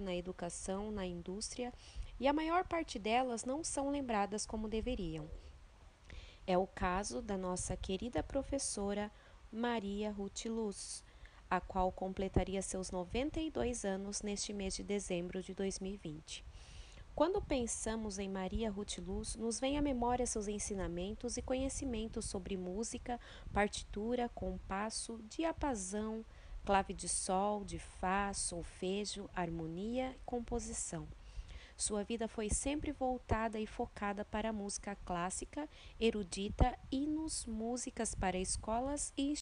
na educação, na indústria, e a maior parte delas não são lembradas como deveriam. É o caso da nossa querida professora Maria Ruth Luz, a qual completaria seus 92 anos neste mês de dezembro de 2020. Quando pensamos em Maria Ruth Luz, nos vem à memória seus ensinamentos e conhecimentos sobre música, partitura, compasso, diapasão, clave de sol, de fá, solfejo, harmonia e composição. Sua vida foi sempre voltada e focada para a música clássica, erudita, hinos, músicas para escolas e